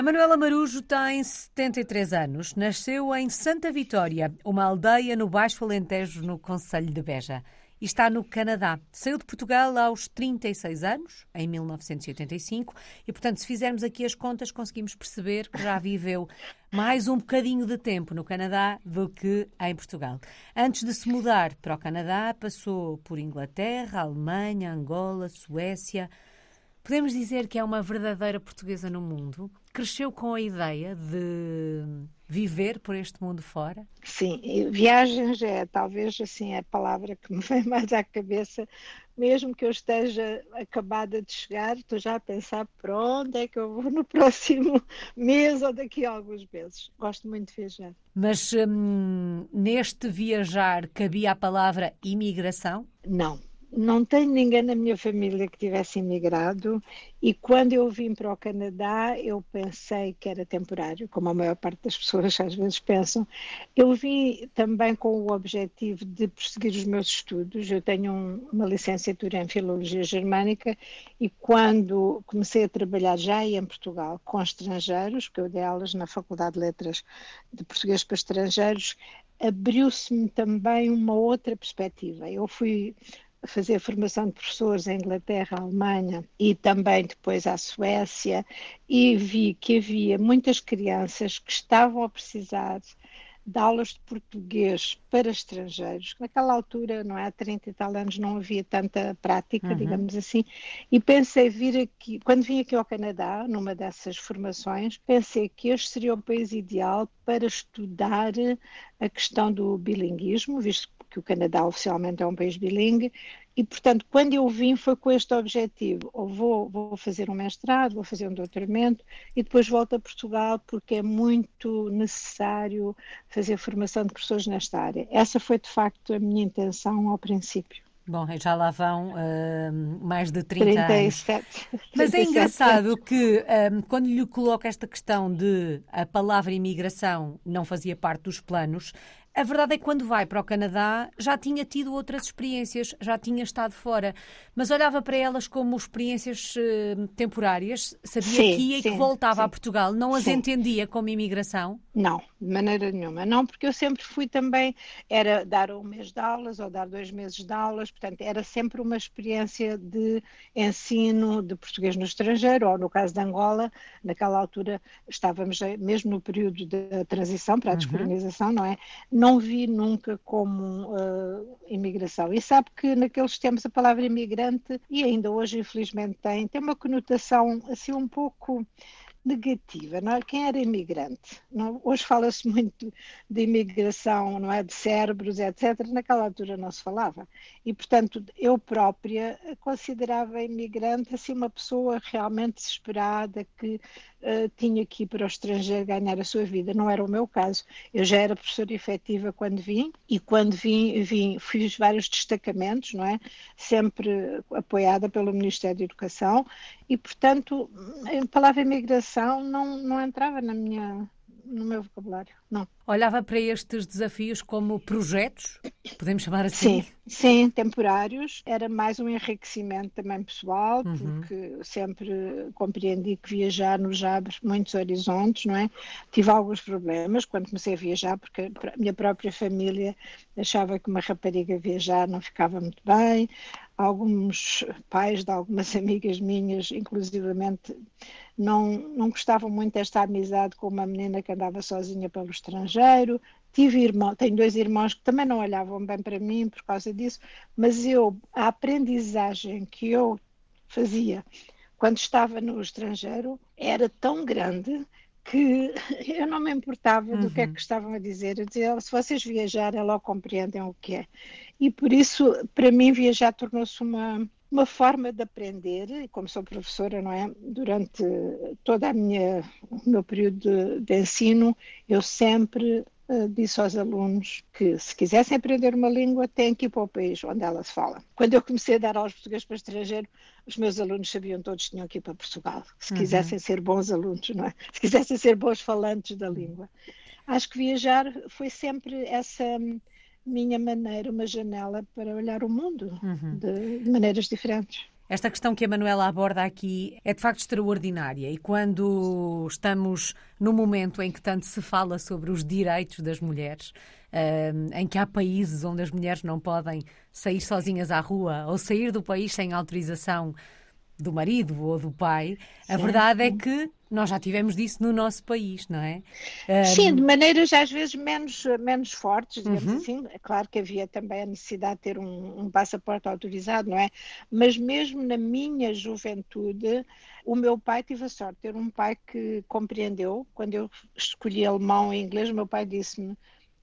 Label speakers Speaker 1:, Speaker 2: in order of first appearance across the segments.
Speaker 1: A Manuela Marujo tem 73 anos. Nasceu em Santa Vitória, uma aldeia no Baixo Alentejo, no Conselho de Beja. E está no Canadá. Saiu de Portugal aos 36 anos, em 1985, e, portanto, se fizermos aqui as contas, conseguimos perceber que já viveu mais um bocadinho de tempo no Canadá do que em Portugal. Antes de se mudar para o Canadá, passou por Inglaterra, Alemanha, Angola, Suécia. Podemos dizer que é uma verdadeira portuguesa no mundo? Cresceu com a ideia de viver por este mundo fora?
Speaker 2: Sim, viagens é talvez assim a palavra que me vem mais à cabeça. Mesmo que eu esteja acabada de chegar, estou já a pensar para onde é que eu vou no próximo mês ou daqui a alguns meses. Gosto muito de viajar.
Speaker 1: Mas hum, neste viajar cabia a palavra imigração?
Speaker 2: Não, não tenho ninguém na minha família que tivesse imigrado e quando eu vim para o Canadá eu pensei que era temporário, como a maior parte das pessoas às vezes pensam. Eu vim também com o objetivo de prosseguir os meus estudos. Eu tenho um, uma licenciatura em Filologia Germânica e quando comecei a trabalhar já em Portugal com estrangeiros, que eu dei aulas na Faculdade de Letras de Português para Estrangeiros, abriu-se-me também uma outra perspectiva. Eu fui fazer formação de professores em Inglaterra, Alemanha e também depois à Suécia e vi que havia muitas crianças que estavam a precisar de aulas de português para estrangeiros. Naquela altura, não é? Há 30 e tal anos não havia tanta prática, uhum. digamos assim, e pensei vir aqui, quando vim aqui ao Canadá, numa dessas formações, pensei que este seria o país ideal para estudar a questão do bilinguismo, visto que o Canadá oficialmente é um país bilingue, e, portanto, quando eu vim foi com este objetivo, ou vou, vou fazer um mestrado, vou fazer um doutoramento, e depois volto a Portugal porque é muito necessário fazer formação de professores nesta área. Essa foi, de facto, a minha intenção ao princípio.
Speaker 1: Bom, já lá vão uh, mais de 30
Speaker 2: 37.
Speaker 1: anos. Mas é engraçado que um, quando lhe coloco esta questão de a palavra imigração não fazia parte dos planos, a verdade é que quando vai para o Canadá já tinha tido outras experiências, já tinha estado fora, mas olhava para elas como experiências uh, temporárias, sabia sim, que ia e que voltava sim. a Portugal, não as sim. entendia como imigração?
Speaker 2: Não, de maneira nenhuma. Não, porque eu sempre fui também, era dar um mês de aulas ou dar dois meses de aulas, portanto, era sempre uma experiência de ensino de português no estrangeiro, ou no caso de Angola, naquela altura estávamos mesmo no período da transição para a uhum. descolonização, uhum. não é? não vi nunca como uh, imigração. E sabe que naqueles tempos a palavra imigrante, e ainda hoje infelizmente tem, tem uma conotação assim um pouco negativa, não é? Quem era imigrante? Não? Hoje fala-se muito de imigração, não é? De cérebros, etc. Naquela altura não se falava. E, portanto, eu própria considerava imigrante assim uma pessoa realmente desesperada que uh, tinha que ir para o estrangeiro ganhar a sua vida. Não era o meu caso. Eu já era professora efetiva quando vim e quando vim, vim fiz vários destacamentos, não é? Sempre apoiada pelo Ministério da Educação e, portanto, a palavra imigração não, não entrava na minha no meu vocabulário, não.
Speaker 1: Olhava para estes desafios como projetos, podemos chamar assim?
Speaker 2: Sim, sim, temporários. Era mais um enriquecimento também pessoal, uhum. porque sempre compreendi que viajar nos abre muitos horizontes, não é? Tive alguns problemas quando comecei a viajar, porque a minha própria família achava que uma rapariga viajar não ficava muito bem. Alguns pais de algumas amigas minhas, inclusivamente, não, não gostavam muito desta amizade com uma menina que andava sozinha pelo estrangeiro. Tive irmão, tenho dois irmãos que também não olhavam bem para mim por causa disso, mas eu, a aprendizagem que eu fazia quando estava no estrangeiro era tão grande que eu não me importava uhum. do que é uhum. que estavam a dizer. Eu dizia, se vocês viajarem, logo compreendem o que é. E por isso, para mim, viajar tornou-se uma, uma forma de aprender, e como sou professora, não é? Durante minha o meu período de, de ensino, eu sempre uh, disse aos alunos que se quisessem aprender uma língua, têm que ir para o país onde ela se fala. Quando eu comecei a dar aulas português para estrangeiro, os meus alunos sabiam todos que tinham que ir para Portugal, se uhum. quisessem ser bons alunos, não é? Se quisessem ser bons falantes da língua. Acho que viajar foi sempre essa minha maneira, uma janela para olhar o mundo uhum. de, de maneiras diferentes.
Speaker 1: Esta questão que a Manuela aborda aqui é de facto extraordinária e quando estamos no momento em que tanto se fala sobre os direitos das mulheres, em que há países onde as mulheres não podem sair sozinhas à rua ou sair do país sem autorização do marido ou do pai, a verdade é que nós já tivemos disso no nosso país, não é?
Speaker 2: Sim, de maneiras às vezes menos, menos fortes, digamos uhum. assim. É claro que havia também a necessidade de ter um, um, passaporte autorizado, não é? Mas mesmo na minha juventude, o meu pai tive a sorte de ter um pai que compreendeu. Quando eu escolhi alemão e inglês, o meu pai disse-me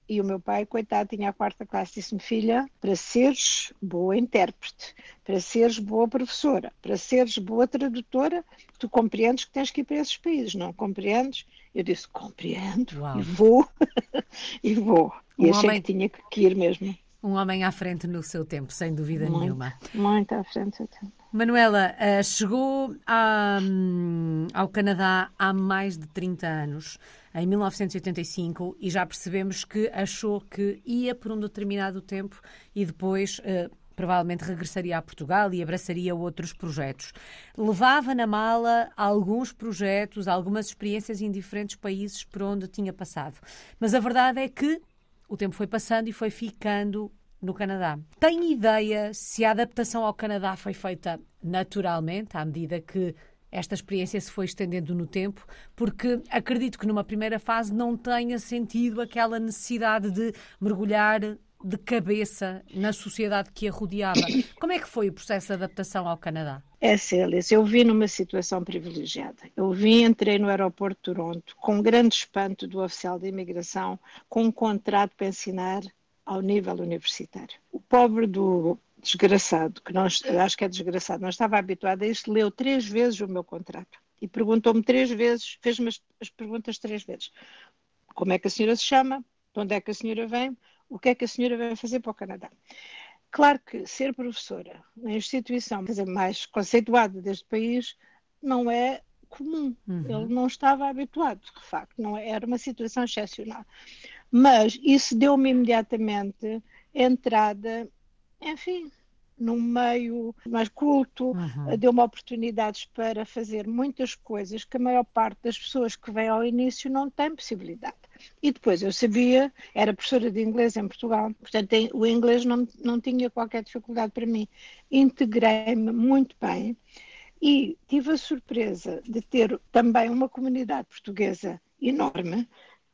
Speaker 2: e o meu pai, coitado, tinha a quarta classe, disse-me: Filha, para seres boa intérprete, para seres boa professora, para seres boa tradutora, tu compreendes que tens que ir para esses países, não compreendes? Eu disse: Compreendo, Uau. e vou, e vou. Um e achei homem... que tinha que ir mesmo.
Speaker 1: Um homem à frente no seu tempo, sem dúvida
Speaker 2: muito,
Speaker 1: nenhuma.
Speaker 2: Muito à frente do tempo.
Speaker 1: Manuela, uh, chegou a, um, ao Canadá há mais de 30 anos, em 1985, e já percebemos que achou que ia por um determinado tempo e depois. Uh, provavelmente regressaria a Portugal e abraçaria outros projetos. Levava na mala alguns projetos, algumas experiências em diferentes países por onde tinha passado. Mas a verdade é que o tempo foi passando e foi ficando no Canadá. Tem ideia se a adaptação ao Canadá foi feita naturalmente, à medida que esta experiência se foi estendendo no tempo, porque acredito que numa primeira fase não tenha sentido aquela necessidade de mergulhar de cabeça na sociedade que a rodeava. Como é que foi o processo de adaptação ao Canadá?
Speaker 2: É, Célis, eu vim numa situação privilegiada. Eu vim, entrei no aeroporto de Toronto com um grande espanto do oficial de imigração, com um contrato para ensinar ao nível universitário. O pobre do desgraçado, que não, acho que é desgraçado, não estava habituado a isto, leu três vezes o meu contrato e perguntou-me três vezes, fez-me as, as perguntas três vezes. Como é que a senhora se chama? De onde é que a senhora vem? O que é que a senhora vai fazer para o Canadá? Claro que ser professora na instituição dizer, mais conceituada deste país não é comum. Uhum. Ele não estava habituado, de facto, não é, era uma situação excepcional. Mas isso deu-me imediatamente entrada, enfim, num meio mais culto, uhum. deu-me oportunidades para fazer muitas coisas que a maior parte das pessoas que vêm ao início não tem possibilidade. E depois eu sabia, era professora de inglês em Portugal, portanto o inglês não, não tinha qualquer dificuldade para mim. Integrei-me muito bem e tive a surpresa de ter também uma comunidade portuguesa enorme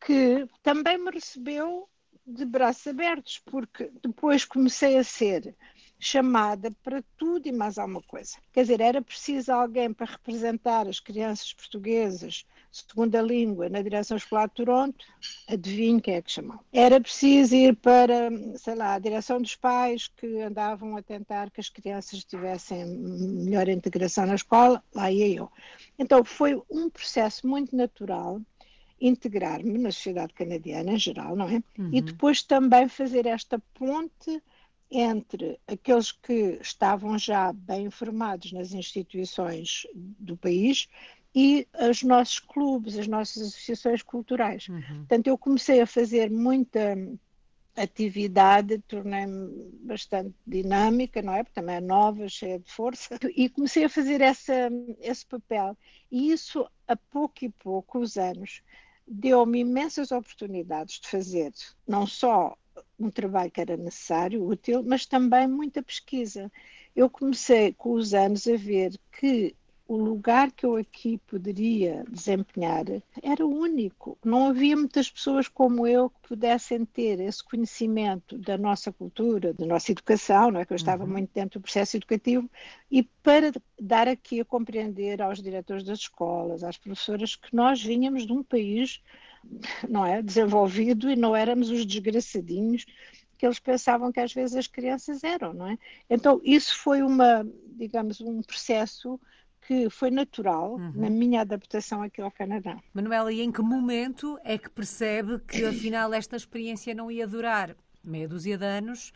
Speaker 2: que também me recebeu de braços abertos, porque depois comecei a ser chamada para tudo e mais alguma coisa. Quer dizer, era preciso alguém para representar as crianças portuguesas, segunda língua, na direção escolar de Toronto, adivinhe quem é que chamou. Era preciso ir para, sei lá, a direção dos pais que andavam a tentar que as crianças tivessem melhor integração na escola, lá ia eu. Então foi um processo muito natural integrar-me na sociedade canadiana em geral, não é? Uhum. E depois também fazer esta ponte entre aqueles que estavam já bem informados nas instituições do país e os nossos clubes, as nossas associações culturais. Uhum. Portanto, eu comecei a fazer muita atividade, tornei-me bastante dinâmica, não é? Porque também é nova, cheia de força, e comecei a fazer essa, esse papel. E isso, a pouco e pouco, os anos, deu-me imensas oportunidades de fazer não só um trabalho que era necessário, útil, mas também muita pesquisa. Eu comecei com os anos a ver que o lugar que eu aqui poderia desempenhar era único. Não havia muitas pessoas como eu que pudessem ter esse conhecimento da nossa cultura, da nossa educação, não é que eu estava uhum. muito dentro do processo educativo, e para dar aqui a compreender aos diretores das escolas, às professoras, que nós vínhamos de um país não é desenvolvido e não éramos os desgraçadinhos que eles pensavam que às vezes as crianças eram, não é? Então isso foi uma, digamos, um processo que foi natural uhum. na minha adaptação aqui ao Canadá.
Speaker 1: Manuela, e em que momento é que percebe que afinal esta experiência não ia durar meia dúzia de anos,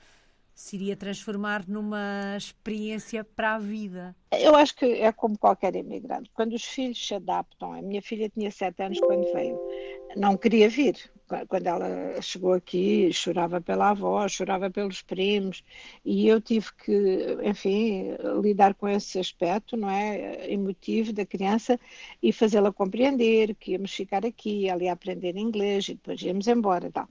Speaker 1: se iria transformar numa experiência para a vida?
Speaker 2: Eu acho que é como qualquer imigrante. Quando os filhos se adaptam, a minha filha tinha sete anos quando veio, não queria vir. Quando ela chegou aqui, chorava pela avó, chorava pelos primos, e eu tive que, enfim, lidar com esse aspecto, não é, emotivo da criança e fazê-la compreender que íamos ficar aqui, ela ia aprender inglês e depois íamos embora, tal.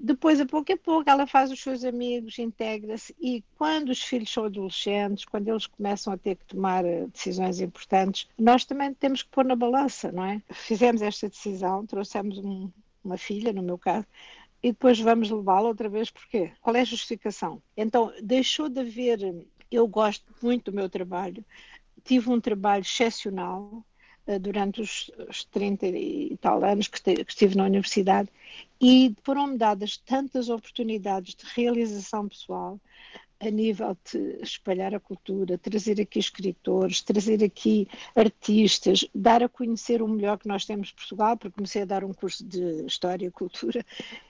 Speaker 2: Depois, a pouco a pouco, ela faz os seus amigos, integra-se e quando os filhos são adolescentes, quando eles começam a ter que tomar eh, decisões importantes, nós também temos que pôr na balança, não é? Fizemos esta decisão, trouxemos um, uma filha, no meu caso, e depois vamos levá-la outra vez, porquê? Qual é a justificação? Então, deixou de haver. Eu gosto muito do meu trabalho, tive um trabalho excepcional, eh, durante os, os 30 e tal anos que, te, que estive na universidade e foram-me dadas tantas oportunidades de realização pessoal a nível de espalhar a cultura, trazer aqui escritores, trazer aqui artistas, dar a conhecer o melhor que nós temos em Portugal, porque comecei a dar um curso de História e Cultura,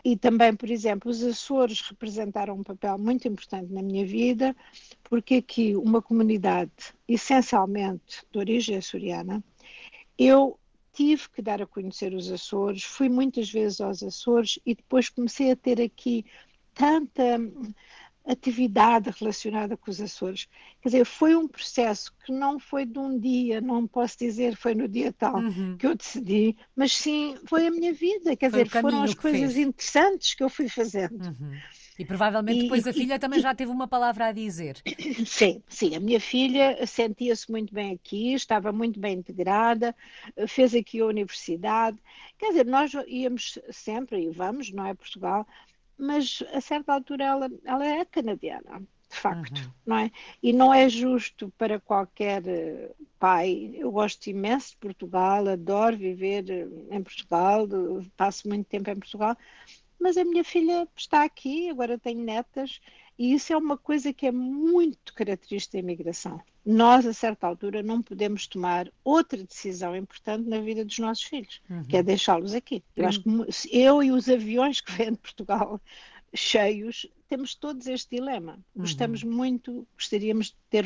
Speaker 2: e também, por exemplo, os Açores representaram um papel muito importante na minha vida, porque aqui uma comunidade essencialmente de origem açoriana, eu tive que dar a conhecer os Açores, fui muitas vezes aos Açores e depois comecei a ter aqui tanta atividade relacionada com os Açores. Quer dizer, foi um processo que não foi de um dia, não posso dizer foi no dia tal uhum. que eu decidi, mas sim foi a minha vida. Quer foi dizer, foram as coisas fez. interessantes que eu fui fazendo.
Speaker 1: Uhum. E provavelmente depois e, a filha e, também já teve uma palavra a dizer.
Speaker 2: Sim, sim. A minha filha sentia-se muito bem aqui, estava muito bem integrada, fez aqui a universidade. Quer dizer, nós íamos sempre, e vamos, não é Portugal, mas a certa altura ela, ela é canadiana, de facto, uhum. não é? E não é justo para qualquer eh, pai. Eu gosto imenso de Portugal, adoro viver eh, em Portugal, passo muito tempo em Portugal, mas a minha filha está aqui, agora tenho netas, e isso é uma coisa que é muito característica da imigração. Nós, a certa altura, não podemos tomar outra decisão importante na vida dos nossos filhos, uhum. que é deixá-los aqui. Eu acho que eu e os aviões que vêm de Portugal cheios, temos todos este dilema. Uhum. Gostamos muito, gostaríamos de ter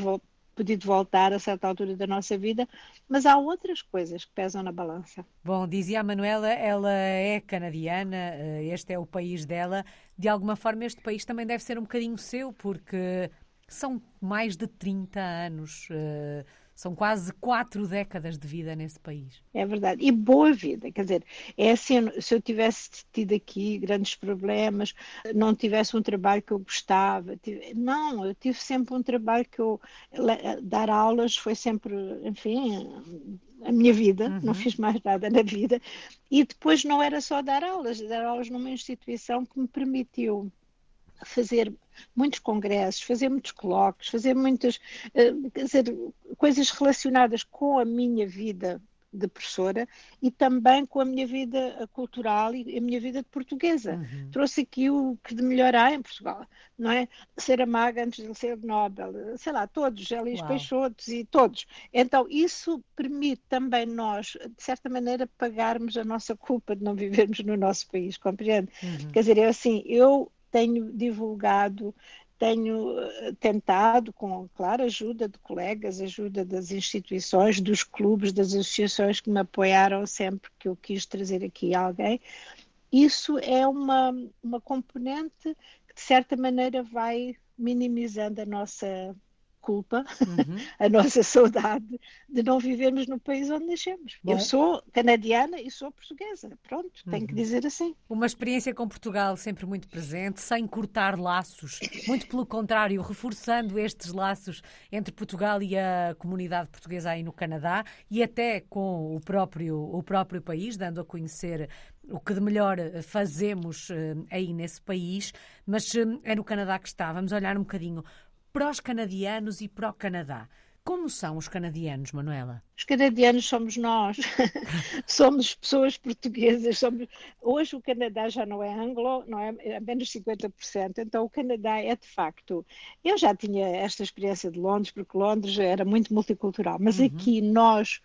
Speaker 2: podido voltar a certa altura da nossa vida, mas há outras coisas que pesam na balança.
Speaker 1: Bom, dizia a Manuela, ela é canadiana, eh, este é o país dela. De alguma forma, este país também deve ser um bocadinho seu, porque são mais de 30 anos. Uh, são quase quatro décadas de vida nesse país.
Speaker 2: É verdade. E boa vida. Quer dizer, é assim, se eu tivesse tido aqui grandes problemas, não tivesse um trabalho que eu gostava. Tive, não, eu tive sempre um trabalho que eu. Dar aulas foi sempre, enfim, a minha vida, uhum. não fiz mais nada na vida. E depois não era só dar aulas, dar aulas numa instituição que me permitiu fazer muitos congressos, fazer muitos colóquios, fazer muitas uh, dizer, coisas relacionadas com a minha vida de professora e também com a minha vida cultural e a minha vida de portuguesa. Uhum. Trouxe aqui o que de melhor há em Portugal, não é? Ser a maga antes de ser Nobel, sei lá, todos, Elis Peixotos e todos. Então, isso permite também nós, de certa maneira, pagarmos a nossa culpa de não vivermos no nosso país, compreende? Uhum. Quer dizer, é assim, eu tenho divulgado, tenho eh, tentado, com, claro, ajuda de colegas, ajuda das instituições, dos clubes, das associações que me apoiaram sempre que eu quis trazer aqui alguém. Isso é uma, uma componente que, de certa maneira, vai minimizando a nossa culpa, uhum. a nossa saudade de não vivermos no país onde nascemos. Bom. Eu sou canadiana e sou portuguesa, pronto, uhum. tenho que uhum. dizer assim.
Speaker 1: Uma experiência com Portugal sempre muito presente, sem cortar laços, muito pelo contrário, reforçando estes laços entre Portugal e a comunidade portuguesa aí no Canadá e até com o próprio, o próprio país, dando a conhecer o que de melhor fazemos eh, aí nesse país, mas eh, é no Canadá que está. Vamos olhar um bocadinho para os canadianos e para o Canadá. Como são os canadianos, Manuela?
Speaker 2: Os canadianos somos nós, somos pessoas portuguesas. Somos... Hoje o Canadá já não é anglo, não é, é menos 50%, então o Canadá é de facto. Eu já tinha esta experiência de Londres, porque Londres era muito multicultural, mas uhum. aqui nós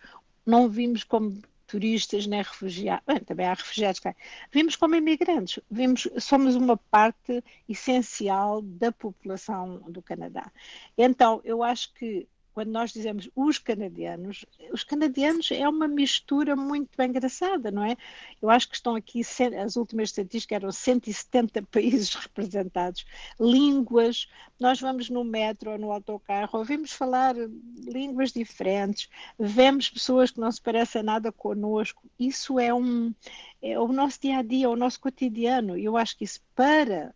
Speaker 2: não vimos como turistas nem refugiados, Bem, também há refugiados, claro. vimos como imigrantes, vimos, somos uma parte essencial da população do Canadá. Então, eu acho que quando nós dizemos os canadianos, os canadianos é uma mistura muito engraçada, não é? Eu acho que estão aqui, as últimas estatísticas eram 170 países representados, línguas, nós vamos no metro ou no autocarro, ouvimos falar línguas diferentes, vemos pessoas que não se parecem nada conosco, isso é um é o nosso dia a dia, é o nosso cotidiano, eu acho que isso para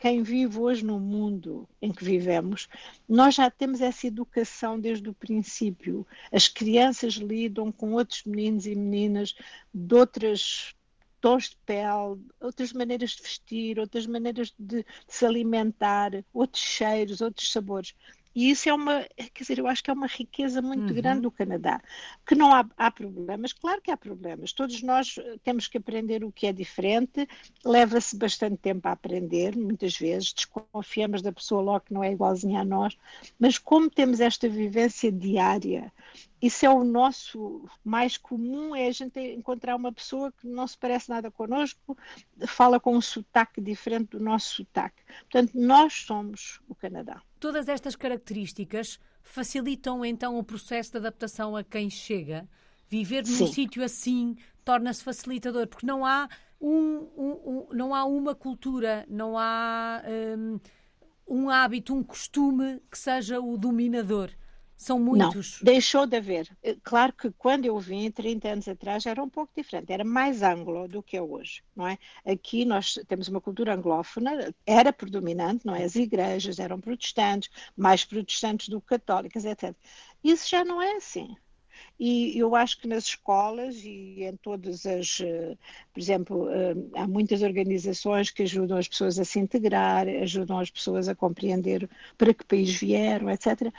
Speaker 2: quem vive hoje no mundo em que vivemos, nós já temos essa educação desde o princípio. As crianças lidam com outros meninos e meninas de outras tons de pele, outras maneiras de vestir, outras maneiras de, de se alimentar, outros cheiros, outros sabores. E isso é uma, quer dizer, eu acho que é uma riqueza muito uhum. grande do Canadá. Que não há, há, problemas, claro que há problemas. Todos nós eh, temos que aprender o que é diferente, leva-se bastante tempo a aprender, muitas vezes, desconfiamos da pessoa logo que não é igualzinha a nós, mas como temos esta vivência diária, isso é o nosso mais comum, é a gente encontrar uma pessoa que não se parece nada connosco, fala com um sotaque diferente do nosso sotaque. Portanto, nós somos o Canadá.
Speaker 1: Todas estas características facilitam então o processo de adaptação a quem chega. Viver num sítio assim torna-se facilitador, porque não há um, um, um, não há uma cultura, não há um, um hábito, um costume que seja o dominador. São muitos.
Speaker 2: Não, deixou de haver. Eh, claro que quando eu vim, 30 anos atrás, era um pouco diferente, era mais anglo do que é hoje, não é? Aqui nós temos uma cultura anglófona, era predominante, não é? As igrejas eram protestantes, mais protestantes do que católicas, etc. Isso já não é assim. E eu acho que nas escolas e em todas as, eh, por exemplo, eh, há muitas organizações que ajudam as pessoas a se integrar, ajudam as pessoas a compreender para que país vieram, etc.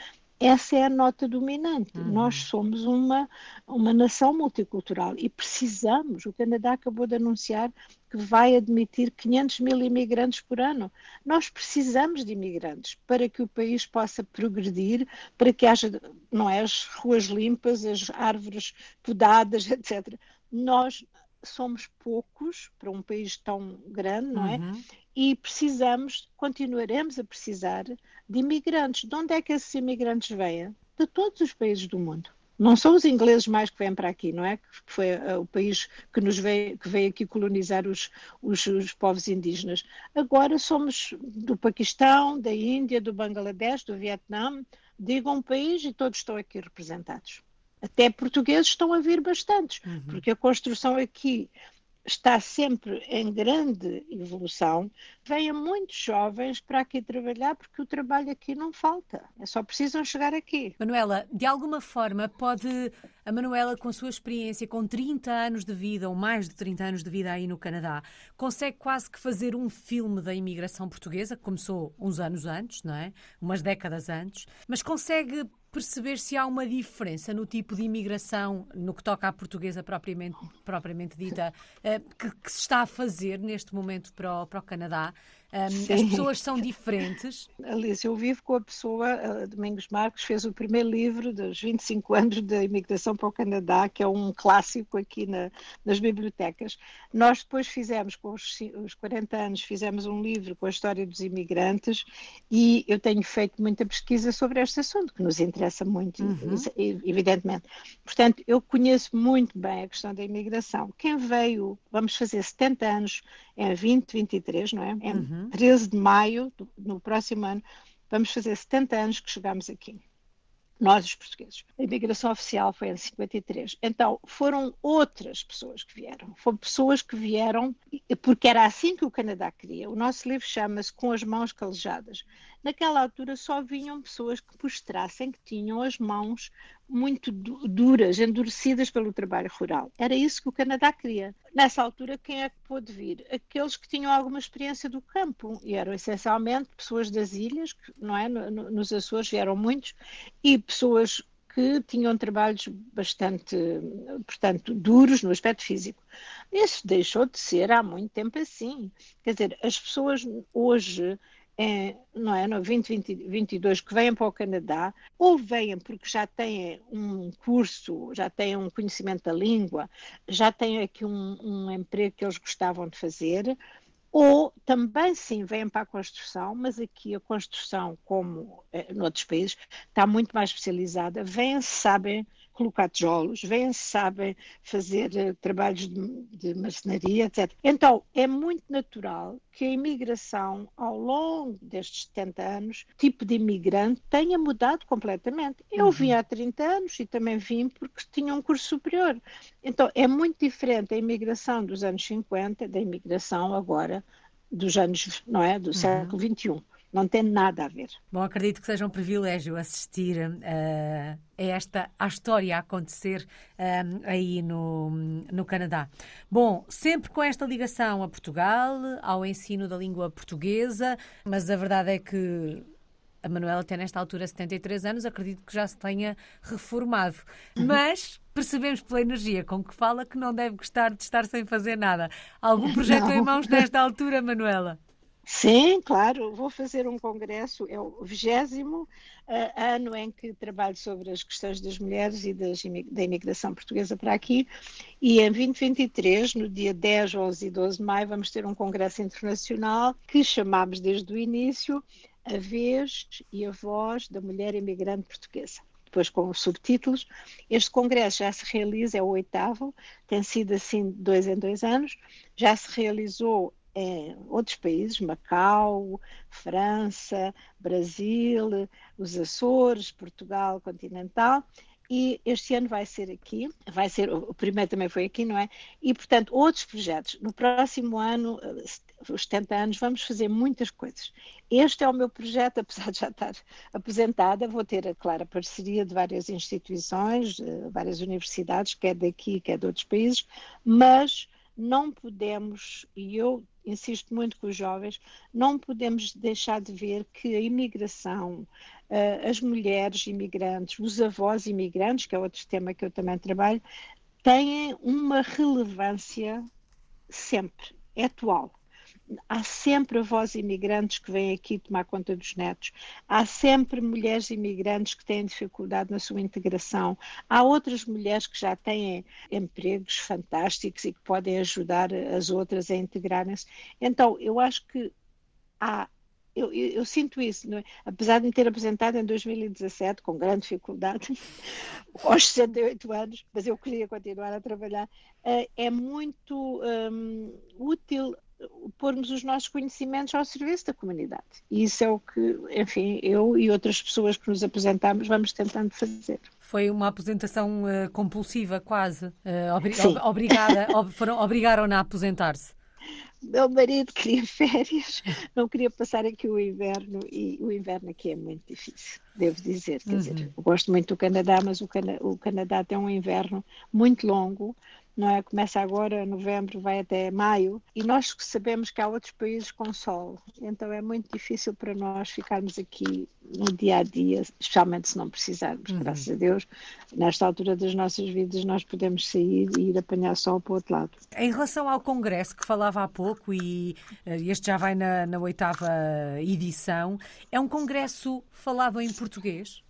Speaker 2: Essa é a nota dominante. Uhum. Nós somos uma, uma nação multicultural e precisamos. O Canadá acabou de anunciar que vai admitir 500 mil imigrantes por ano. Nós precisamos de imigrantes para que o país possa progredir, para que haja, não é, as ruas limpas, as árvores podadas, etc. Nós somos poucos para um país tão grande, não é? Uhum e precisamos, continuaremos a precisar de imigrantes. De onde é que esses imigrantes vêm? De todos os países do mundo. Não são os ingleses mais que vêm para aqui, não é? Que foi uh, o país que nos veio, que veio aqui colonizar os, os, os, povos indígenas. Agora somos do Paquistão, da Índia, do Bangladesh, do Vietnã. Digam um país e todos estão aqui representados. Até portugueses estão a vir bastantes, uhum. porque a construção aqui está sempre em grande evolução, venham muitos jovens para aqui trabalhar, porque o trabalho aqui não falta, é só precisam chegar aqui.
Speaker 1: Manuela, de alguma forma pode a Manuela, com a sua experiência, com 30 anos de vida, ou mais de 30 anos de vida aí no Canadá, consegue quase que fazer um filme da imigração portuguesa, que começou uns anos antes, não é? Umas décadas antes, mas consegue perceber se há uma diferença no tipo de imigração, no que toca à portuguesa propriamente, propriamente dita, eh, que, que, se está a fazer neste momento para o, para o Canadá. Um, as pessoas são diferentes.
Speaker 2: Alice, eu vivo com a pessoa, Domingos Marcos fez o primeiro livro dos 25 anos da imigração para o Canadá, que é um clássico aqui na, nas bibliotecas. Nós depois fizemos, com os, os 40 anos, fizemos um livro com a história dos imigrantes e eu tenho feito muita pesquisa sobre este assunto, que nos interessa muito, uhum. evidentemente. Portanto, eu conheço muito bem a questão da imigração. Quem veio, vamos fazer 70 anos em 2023, não é? Em uhum. 13 de maio, do, no próximo ano, vamos fazer 70 anos que chegamos aqui. Nós, os portugueses. A imigração oficial foi em 53. Então, foram outras pessoas que vieram. Foram pessoas que vieram porque era assim que o Canadá queria. O nosso livro chama-se Com as Mãos Calejadas. Naquela altura só vinham pessoas que mostrassem que tinham as mãos muito duras, endurecidas pelo trabalho rural. Era isso que o Canadá queria. Nessa altura, quem é que pôde vir? Aqueles que tinham alguma experiência do campo, e eram essencialmente pessoas das ilhas, não é? Nos Açores vieram muitos, e pessoas que tinham trabalhos bastante, portanto, duros no aspecto físico. Isso deixou de ser há muito tempo assim. Quer dizer, as pessoas hoje é, não é, no 2022 que venham para o Canadá, ou venham porque já têm um curso, já têm um conhecimento da língua, já têm aqui um, um emprego que eles gostavam de fazer, ou também sim vêm para a construção, mas aqui a construção, como eh, noutros países, está muito mais especializada, vêm, sabem colocar tijolos, vêm, sabem fazer uh, trabalhos de, de marcenaria, etc. Então, é muito natural que a imigração, ao longo destes 70 anos, tipo de imigrante tenha mudado completamente. Eu uhum. vim há 30 anos e também vim porque tinha um curso superior. Então, é muito diferente a imigração dos anos 50 da imigração agora dos anos, não é, do uhum. século XXI não tem nada a ver.
Speaker 1: Bom, acredito que seja um privilégio assistir uh, a esta a história a acontecer uh, aí no, no Canadá. Bom, sempre com esta ligação a Portugal, ao ensino da língua portuguesa, mas a verdade é que a Manuela tem nesta altura 73 anos, acredito que já se tenha reformado. Uhum. Mas percebemos pela energia com que fala que não deve gostar de estar sem fazer nada. Algum projeto não. em mãos nesta altura, Manuela?
Speaker 2: Sim, claro, vou fazer um congresso, é o vigésimo uh, ano em que trabalho sobre as questões das mulheres e das, da imigração portuguesa para aqui, e em 2023, no dia 10, 11 e 12 de maio, vamos ter um congresso internacional que chamamos desde o início A Vez e a Voz da Mulher Imigrante Portuguesa. Depois com os subtítulos. Este congresso já se realiza, é o oitavo, tem sido assim dois em dois anos, já se realizou em outros países, Macau, França, Brasil, os Açores, Portugal continental, e este ano vai ser aqui, vai ser, o primeiro também foi aqui, não é? E, portanto, outros projetos. No próximo ano, os 70 anos, vamos fazer muitas coisas. Este é o meu projeto, apesar de já estar apresentada, vou ter, a clara parceria de várias instituições, várias universidades, quer daqui, quer de outros países, mas não podemos, e eu insisto muito com os jovens, não podemos deixar de ver que a imigração, uh, as mulheres imigrantes, os avós imigrantes, que é outro tema que eu também trabalho, têm uma relevância sempre, é atual há sempre avós imigrantes que vêm aqui tomar conta dos netos, há sempre mulheres imigrantes que têm dificuldade na sua integração, há outras mulheres que já têm empregos fantásticos e que podem ajudar as outras a integrarem-se. Então, eu acho que há eu, eu, eu, sinto isso, é? apesar de me ter apresentado em 2017, com grande dificuldade, aos 68 anos, mas eu queria continuar a trabalhar, uh, é muito pormos os nossos conhecimentos ao serviço da comunidade. E isso é o que, enfim, eu e outras pessoas que nos apresentamos vamos tentando fazer.
Speaker 1: Foi uma apresentação uh, compulsiva, quase. Uh, obri Sim. obrigada, ob foram, obrigaram-na a aposentar-se.
Speaker 2: Meu marido queria férias, não queria passar aqui o inverno e o inverno aqui é muito difícil, devo dizer. Quer uhum. dizer, eu gosto muito do Canadá, mas o, Cana o Canadá tem um inverno muito longo, não é? Começa agora, novembro, vai até maio, e nós sabemos que há outros países com sol, então é muito difícil para nós ficarmos aqui no dia a dia, especialmente se não precisarmos, uhum. graças a Deus. Nesta altura das nossas vidas, nós podemos sair e ir apanhar sol para o outro lado.
Speaker 1: Em relação ao Congresso, que falava há pouco, e eh, este já vai na, na oitava edição, é um Congresso falado em português?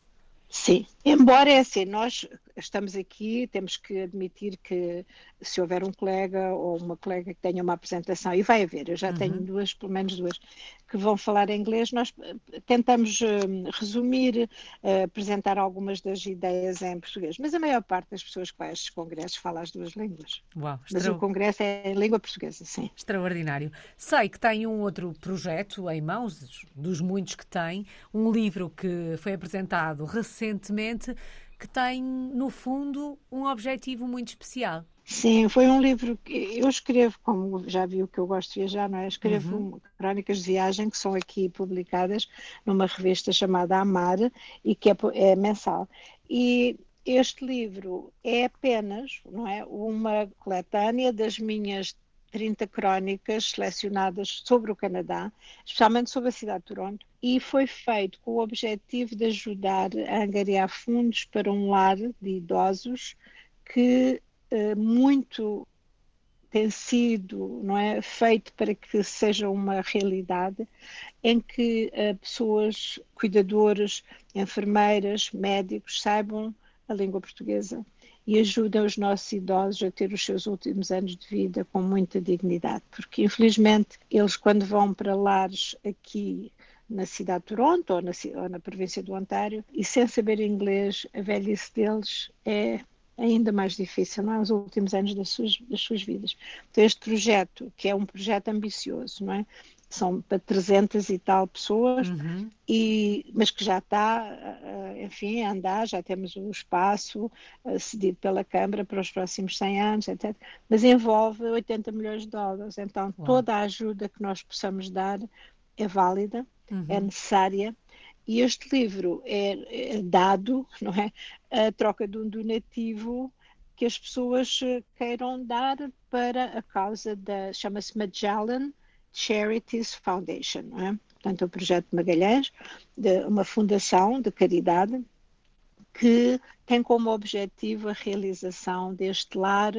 Speaker 2: Sim, embora é assim, nós estamos aqui, temos que admitir que se houver um colega ou uma colega que tenha uma apresentação, e vai haver, eu já uhum. tenho duas, pelo menos duas, que vão falar em inglês, nós eh, tentamos uh, resumir, uh, apresentar algumas das ideias em português, mas a maior parte das pessoas que vai a estes congressos fala as duas línguas.
Speaker 1: Uau,
Speaker 2: mas o congresso é em língua portuguesa, sim.
Speaker 1: Extraordinário. Sei que tem um outro projeto em mãos, dos muitos que tem, um livro que foi apresentado recentemente, que tem, no fundo, um objetivo muito especial.
Speaker 2: Sim, foi um livro que eu escrevo, como já viu que eu gosto de viajar, não é? Escrevo uhum. crónicas de viagem que são aqui publicadas numa revista chamada Amar e que é, é mensal. E este livro é apenas, não é, uma coletânea das minhas 30 crónicas selecionadas sobre o Canadá, especialmente sobre a cidade de Toronto, e foi feito com o objetivo de ajudar a angariar fundos para um lar de idosos que eh, muito tem sido não é, feito para que seja uma realidade em que uh, pessoas, cuidadores, enfermeiras, médicos saibam a língua portuguesa e ajuda os nossos idosos a ter os seus últimos anos de vida com muita dignidade, porque infelizmente eles quando vão para lares aqui na cidade de Toronto ou na, ou na província do Ontário e sem saber inglês, a velhice deles é ainda mais difícil, não é? Os últimos anos das suas, das suas vidas. Então, este projeto, que é um projeto ambicioso, não é? São para 300 e tal pessoas, uhum. e, mas que já está, enfim, a andar, já temos o espaço cedido pela Câmara para os próximos 100 anos, etc. Mas envolve 80 milhões de dólares. Então, Uau. toda a ajuda que nós possamos dar é válida, uhum. é necessária e este livro é, é, dado, não é? A troca de um donativo que as pessoas eh, queiram dar para a causa da, chama-se Magellan Charities Foundation, não é? Portanto, o projeto Magalhães, de uma fundação de caridade que tem como objetivo a realização deste lar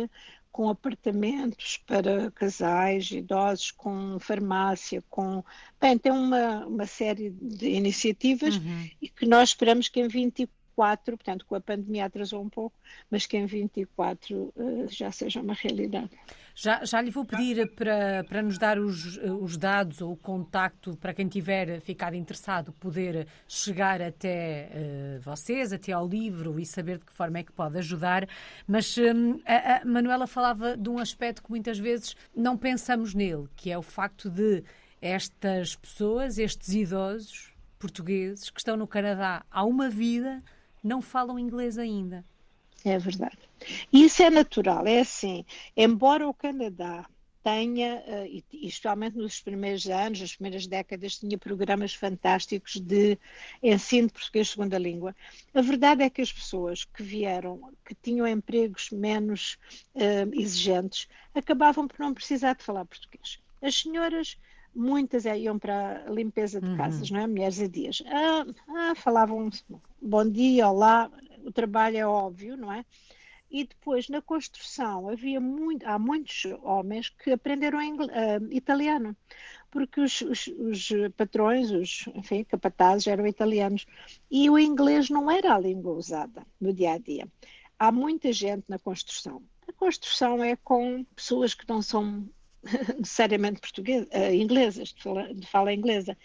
Speaker 2: com apartamentos para casais, idosos, com farmácia, com. Bem, tem uma, uma série de iniciativas uhum. e que nós esperamos que em 24 24, portanto, com a pandemia atrasou um pouco, mas que em 24 uh, eh, já seja uma realidade.
Speaker 1: Já, já lhe vou pedir para, para nos dar os, os dados ou o contacto para quem tiver ficado interessado poder chegar até uh, vocês, até ao livro e saber de que forma é que pode ajudar. Mas um, a, a Manuela falava de um aspecto que muitas vezes não pensamos nele, que é o facto de estas pessoas, estes idosos portugueses que estão no Canadá há uma vida, não falam inglês ainda.
Speaker 2: É verdade. E isso é natural, é assim. Embora o Canadá tenha, eh, e especialmente nos primeiros anos, nas primeiras décadas, tinha programas fantásticos de ensino de português segunda língua. A verdade é que as pessoas que vieram, que tinham empregos menos uh, exigentes, acabavam por não precisar de falar português. As senhoras muitas iam para a limpeza de uhum. casas, não é? Mulheres e dias. Ah, ah, falavam bom dia, olá, o trabalho é óbvio, não é? E depois, na construção, havia muito, há muitos homens que aprenderam uh, italiano, porque os, os, os, patrões, os enfim, capatazes eram italianos, e o inglês não era a língua usada no dia a dia. Há muita gente na construção. A construção é com pessoas que não são necessariamente portuguesas, uh, inglesas, de fala, de fala inglesa.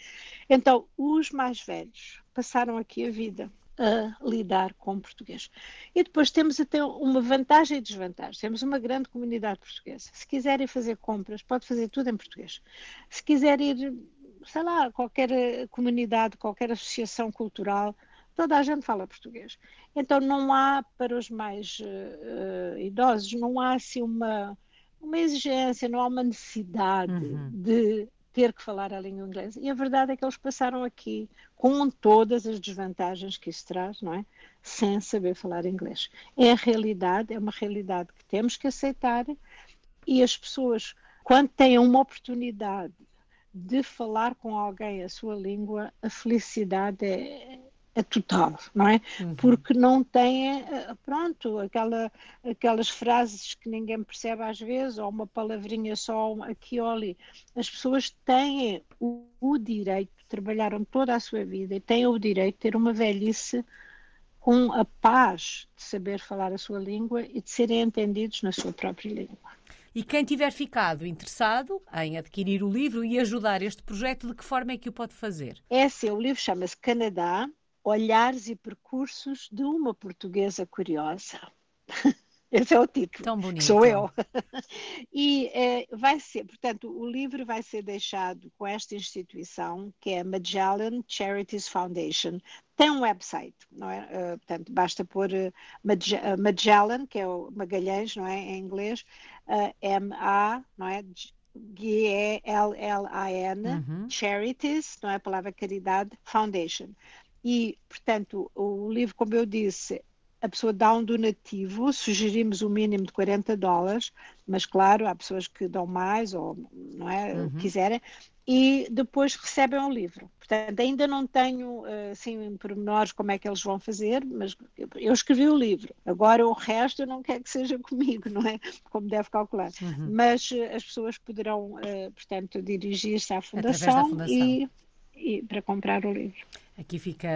Speaker 2: Então, os mais velhos passaram aqui a vida a lidar com português. E depois temos até uma vantagem e desvantagem. Temos uma grande comunidade portuguesa. Se quiserem fazer compras, pode fazer tudo em português. Se quiser ir, sei lá, qualquer comunidade, qualquer associação cultural, toda a gente fala português. Então não há, para os mais uh, idosos, não há assim uma uma exigência, não há uma necessidade uhum. de ter que falar a língua inglesa. E a verdade é que eles passaram aqui com todas as desvantagens que isso traz, não é? Sem saber falar inglês. É a realidade, é uma realidade que temos que aceitar e as pessoas, quando têm uma oportunidade de falar com alguém a sua língua, a felicidade é, total, não é? Uhum. Porque não tem, eh, pronto, aquela, aquelas frases que ninguém percebe às vezes, ou uma palavrinha só aqui ou ali. As pessoas têm o, o direito, trabalharam toda a sua vida e têm o direito de ter uma velhice com a paz de saber falar a sua língua e de serem entendidos na sua própria língua.
Speaker 1: E quem tiver ficado interessado em adquirir o livro e ajudar este projeto, de que forma é que o pode fazer?
Speaker 2: É assim, o livro chama-se Canadá, Olhares e Percursos de uma Portuguesa Curiosa. Esse é o título.
Speaker 1: Tão bonito.
Speaker 2: Sou eu. e é, vai ser, portanto, o livro vai ser deixado com esta instituição, que é a Magellan Charities Foundation. Tem um website, não é? Uh, portanto, basta pôr uh, Magellan, que é o Magalhães, não é? Em inglês, uh, M-A, não é? G-E-L-L-A-N, uhum. Charities, não é a palavra caridade, Foundation. E, portanto, o livro, como eu disse, a pessoa dá um donativo, sugerimos o um mínimo de 40 dólares, mas claro, há pessoas que dão mais ou não é, uhum. quiserem, e depois recebem o livro. Portanto, ainda não tenho assim pormenores como é que eles vão fazer, mas eu escrevi o livro. Agora o resto eu não quero que seja comigo, não é? Como deve calcular. Uhum. Mas eh, as pessoas poderão, eh, portanto, dirigir-se à fundação, fundação. E para comprar o livro.
Speaker 1: Aqui, fica,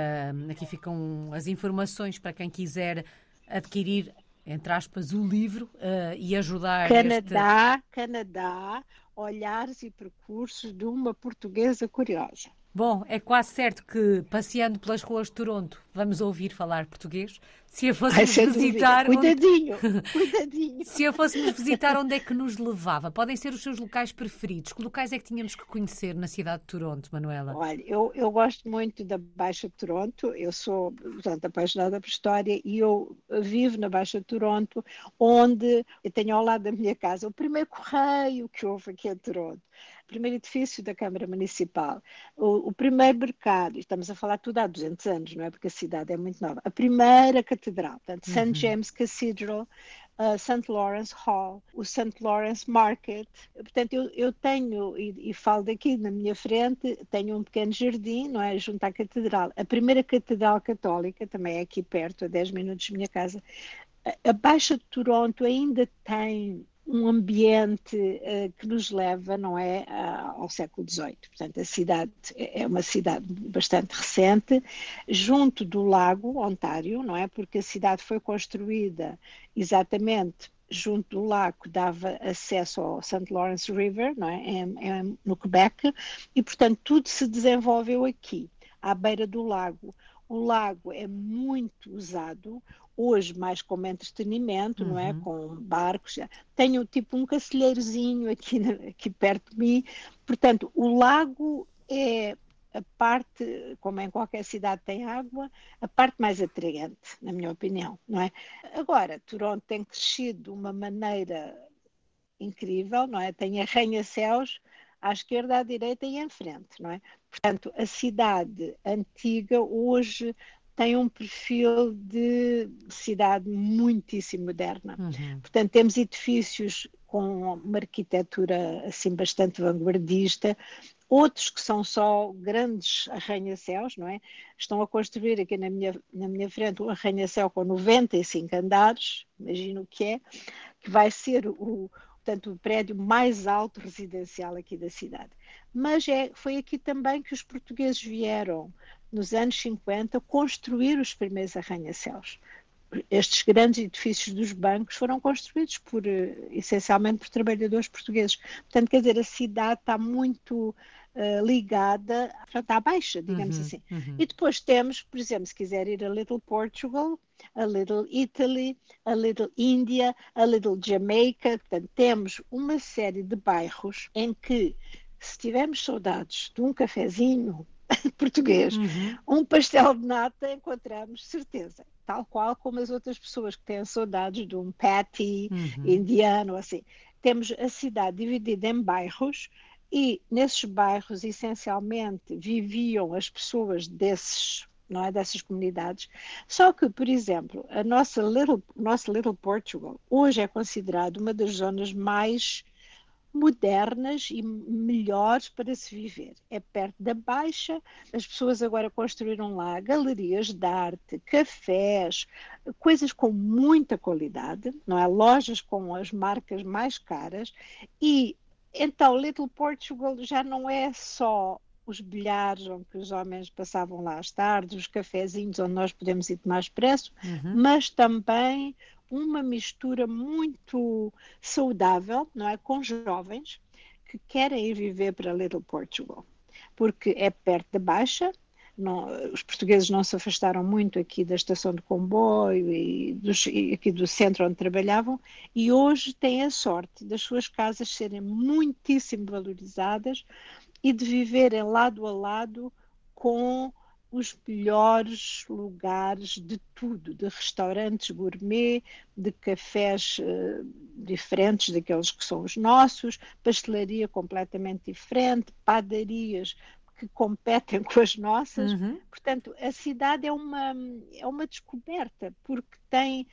Speaker 1: aqui ficam as informações para quem quiser adquirir entre aspas, o livro uh, e ajudar.
Speaker 2: Canadá, este... Canadá, olhares e percursos de uma portuguesa curiosa.
Speaker 1: Bom, é quase certo que passeando pelas ruas de Toronto vamos ouvir falar português. Se a fôssemos Ai, visitar.
Speaker 2: Cuidadinho, onde... cuidadinho.
Speaker 1: Se a fôssemos visitar, onde é que nos levava? Podem ser os seus locais preferidos. Que locais é que tínhamos que conhecer na cidade de Toronto, Manuela?
Speaker 2: Olha, eu, eu gosto muito da Baixa de Toronto. Eu sou, portanto, apaixonada por história e eu vivo na Baixa de Toronto, onde eu tenho ao lado da minha casa o primeiro correio que houve aqui em Toronto primeiro edifício da Câmara Municipal, o, o, primeiro mercado, estamos a falar tudo há 200 anos, não é? Porque a cidade é muito nova, a primeira catedral, portanto, uhum. St. James Cathedral, uh, St. Lawrence Hall, o St. Lawrence Market. Portanto, eu, eu tenho, e, e, falo daqui na minha frente, tenho um pequeno jardim, não é? Junto à catedral. A primeira catedral católica, também é aqui perto, a 10 minutos da minha casa. A, a Baixa de Toronto ainda tem um ambiente uh, que nos leva, não é, ao século XVIII. Portanto, a cidade é, é uma cidade bastante recente, junto do lago Ontário, não é, porque a cidade foi construída exatamente junto do lago dava acesso ao St. Lawrence River, não é, em, em, no Quebec, e portanto tudo se desenvolveu aqui, à beira do lago. O lago é muito usado, hoje mais como entretenimento, uhum. não é? Uhum. Com barcos. Tenho tipo um cacilheirozinho aqui, aqui perto de mim. Portanto, o lago é a parte, como em qualquer cidade tem água, a parte mais atraente, na minha opinião, não é? Agora, Toronto tem crescido de uma maneira incrível, não é? Tem arranha-céus à esquerda, à direita e em frente, não é? Portanto, a cidade antiga hoje tem um perfil de cidade muitíssimo moderna. Uhum. Portanto, temos edifícios com uma arquitetura assim bastante vanguardista, outros que são só grandes arranha-céus, não é? Estão a construir aqui na minha, na minha frente um arranha-céu com 95 andares, imagino o que é, que vai ser o, portanto, o prédio mais alto residencial aqui da cidade. Mas é, foi aqui também que os portugueses vieram nos anos 50, construir os primeiros arranha-céus. Estes grandes edifícios dos bancos foram construídos por, eh, essencialmente por trabalhadores portugueses. Portanto, quer dizer, a cidade está muito uh, ligada à baixa, digamos uhum, assim. Uhum. E depois temos, por exemplo, se quiser ir a Little Portugal, a Little Italy, a Little India, a Little Jamaica, portanto, temos uma série de bairros em que, se tivermos saudades de um cafezinho, português. Uhum. Um pastel de nata encontramos certeza, tal qual como as outras pessoas que têm saudades de um patty uhum. indiano, assim. Temos a cidade dividida em bairros e nesses bairros essencialmente viviam as pessoas desses não é dessas comunidades. Só que, por exemplo, a nossa Little, nossa Little Portugal hoje é considerado uma das zonas mais modernas e melhores para se viver. É perto da Baixa, as pessoas agora construíram lá galerias de arte, cafés, coisas com muita qualidade, não é? Lojas com as marcas mais caras e então Little Portugal já não é só os bilhares onde os homens passavam lá às tardes, os cafezinhos onde nós podemos ir tomar expresso, uhum. mas também uma mistura muito saudável, não é, com jovens que querem viver para Little Portugal, porque é perto da Baixa. Não, os portugueses não se afastaram muito aqui da estação de comboio e, dos, e aqui do centro onde trabalhavam e hoje têm a sorte das suas casas serem muitíssimo valorizadas e de viverem lado a lado com os melhores lugares de tudo, de restaurantes gourmet, de cafés uh, diferentes daqueles que são os nossos, pastelaria completamente diferente, padarias que competem com as nossas. Uhum. Portanto, a cidade é uma, é uma descoberta, porque tem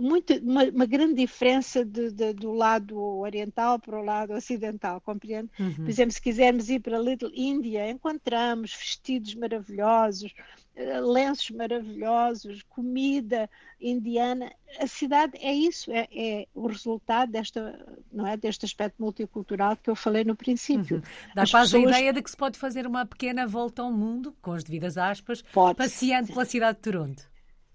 Speaker 2: muito, uma, uma grande diferença de, de, do lado oriental para o lado ocidental, compreende? Uhum. Por exemplo, se quisermos ir para Little India, encontramos vestidos maravilhosos, eh, lenços maravilhosos, comida indiana. A cidade é isso, é, é, o resultado desta, não é, deste aspecto multicultural que eu falei no princípio. Uhum.
Speaker 1: Dá quase pessoas... a ideia de que se pode fazer uma pequena volta ao mundo, com as devidas aspas, pode passeando pela cidade de Toronto.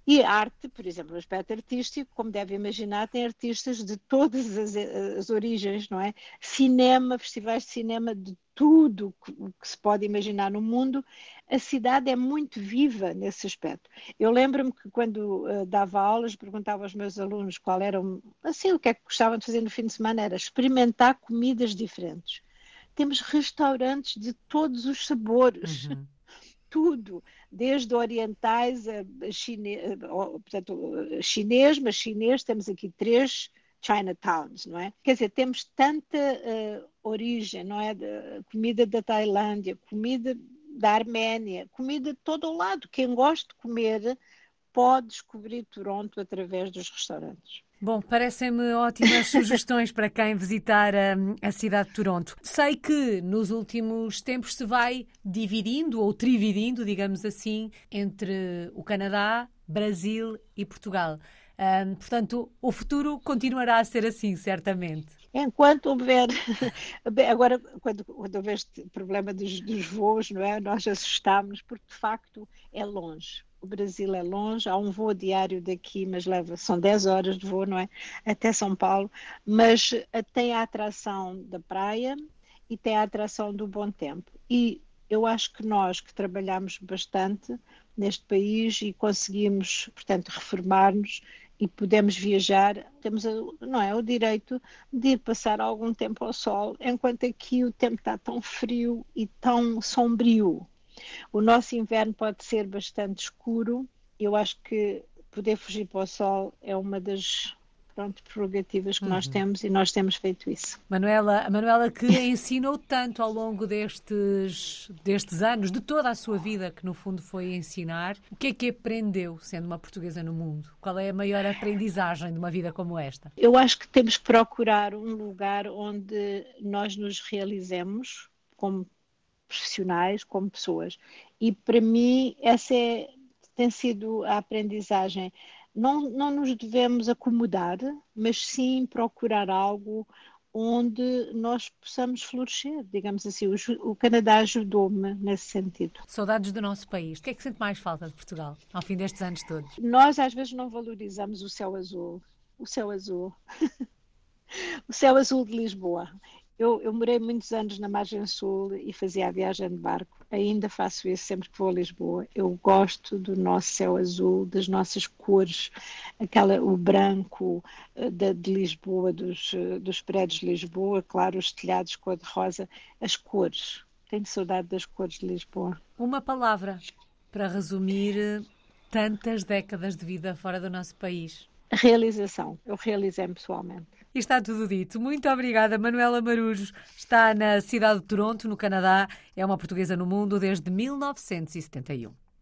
Speaker 2: E a arte, por exemplo, o aspecto artístico, como deve imaginar, tem artistas de todas as, as origens, não é? Cinema, festivais de cinema de tudo que, que se pode imaginar no mundo, a cidade é muito viva nesse aspecto. Eu lembro-me que quando uh, dava aulas, perguntava aos meus alunos qual era, assim, o que é que gostavam de fazer no fim de semana, era experimentar comidas diferentes. Temos restaurantes de todos os sabores. Uhum. Tudo, desde orientais a, chine, portanto, chinês, mas chinês, temos aqui três Chinatowns, não é? Quer dizer, temos tanta uh, origem, não é? De, comida da Tailândia, comida da Arménia, comida de todo o lado. Quem gosta de comer pode descobrir Toronto através dos restaurantes.
Speaker 1: Bom, parecem-me ótimas sugestões para quem visitar a, a, cidade de Toronto. Sei que nos últimos tempos se vai dividindo ou trividindo, digamos assim, entre o Canadá, Brasil e Portugal. Um, portanto, o futuro continuará a ser assim, certamente.
Speaker 2: Enquanto houver. Agora, quando, quando houver este problema dos, dos voos, não é? nós assustamos, porque de facto é longe. O Brasil é longe, há um voo diário daqui, mas leva, são 10 horas de voo, não é? Até São Paulo, mas eh, tem a atração da praia e tem a atração do bom tempo. E eu acho que nós que trabalhamos bastante neste país e conseguimos, portanto, reformar-nos e podemos viajar, temos não é, o direito de ir passar algum tempo ao sol, enquanto aqui o tempo está tão frio e tão sombrio. O nosso inverno pode ser bastante escuro. Eu acho que poder fugir para o sol é uma das pronto, prerrogativas que uhum. nós temos e nós temos feito isso.
Speaker 1: Manuela, a Manuela que ensinou tanto ao longo destes, destes anos, de toda a sua vida, que no fundo foi ensinar, o que é que aprendeu sendo uma portuguesa no mundo? Qual é a maior aprendizagem de uma vida como esta?
Speaker 2: Eu acho que temos que procurar um lugar onde nós nos realizemos como profissionais, como pessoas. E para mim essa é, tem sido a aprendizagem não, não nos devemos acomodar, mas sim procurar algo onde nós possamos florescer, digamos assim. O, o Canadá ajudou-me nesse sentido.
Speaker 1: Saudades do nosso país. O que é que sente mais falta de Portugal ao fim destes anos todos?
Speaker 2: Nós às vezes não valorizamos o céu azul. O céu azul. o céu azul de Lisboa. Eu, eu, morei muitos anos na margem sul e fazia a viagem de barco. Ainda faço isso sempre que vou a Lisboa. Eu gosto do nosso céu azul, das nossas cores, aquela, o branco uh, de, de, Lisboa, dos, uh, dos prédios de Lisboa, claro, os telhados cor-de-rosa, as cores. Tenho saudade das cores de Lisboa.
Speaker 1: Uma palavra para resumir eh, tantas décadas de vida fora do nosso país.
Speaker 2: Realização. Eu realizei-me pessoalmente.
Speaker 1: E está tudo dito. Muito obrigada, Manuela Marujos. Está na cidade de Toronto, no Canadá. É uma portuguesa no mundo desde 1971.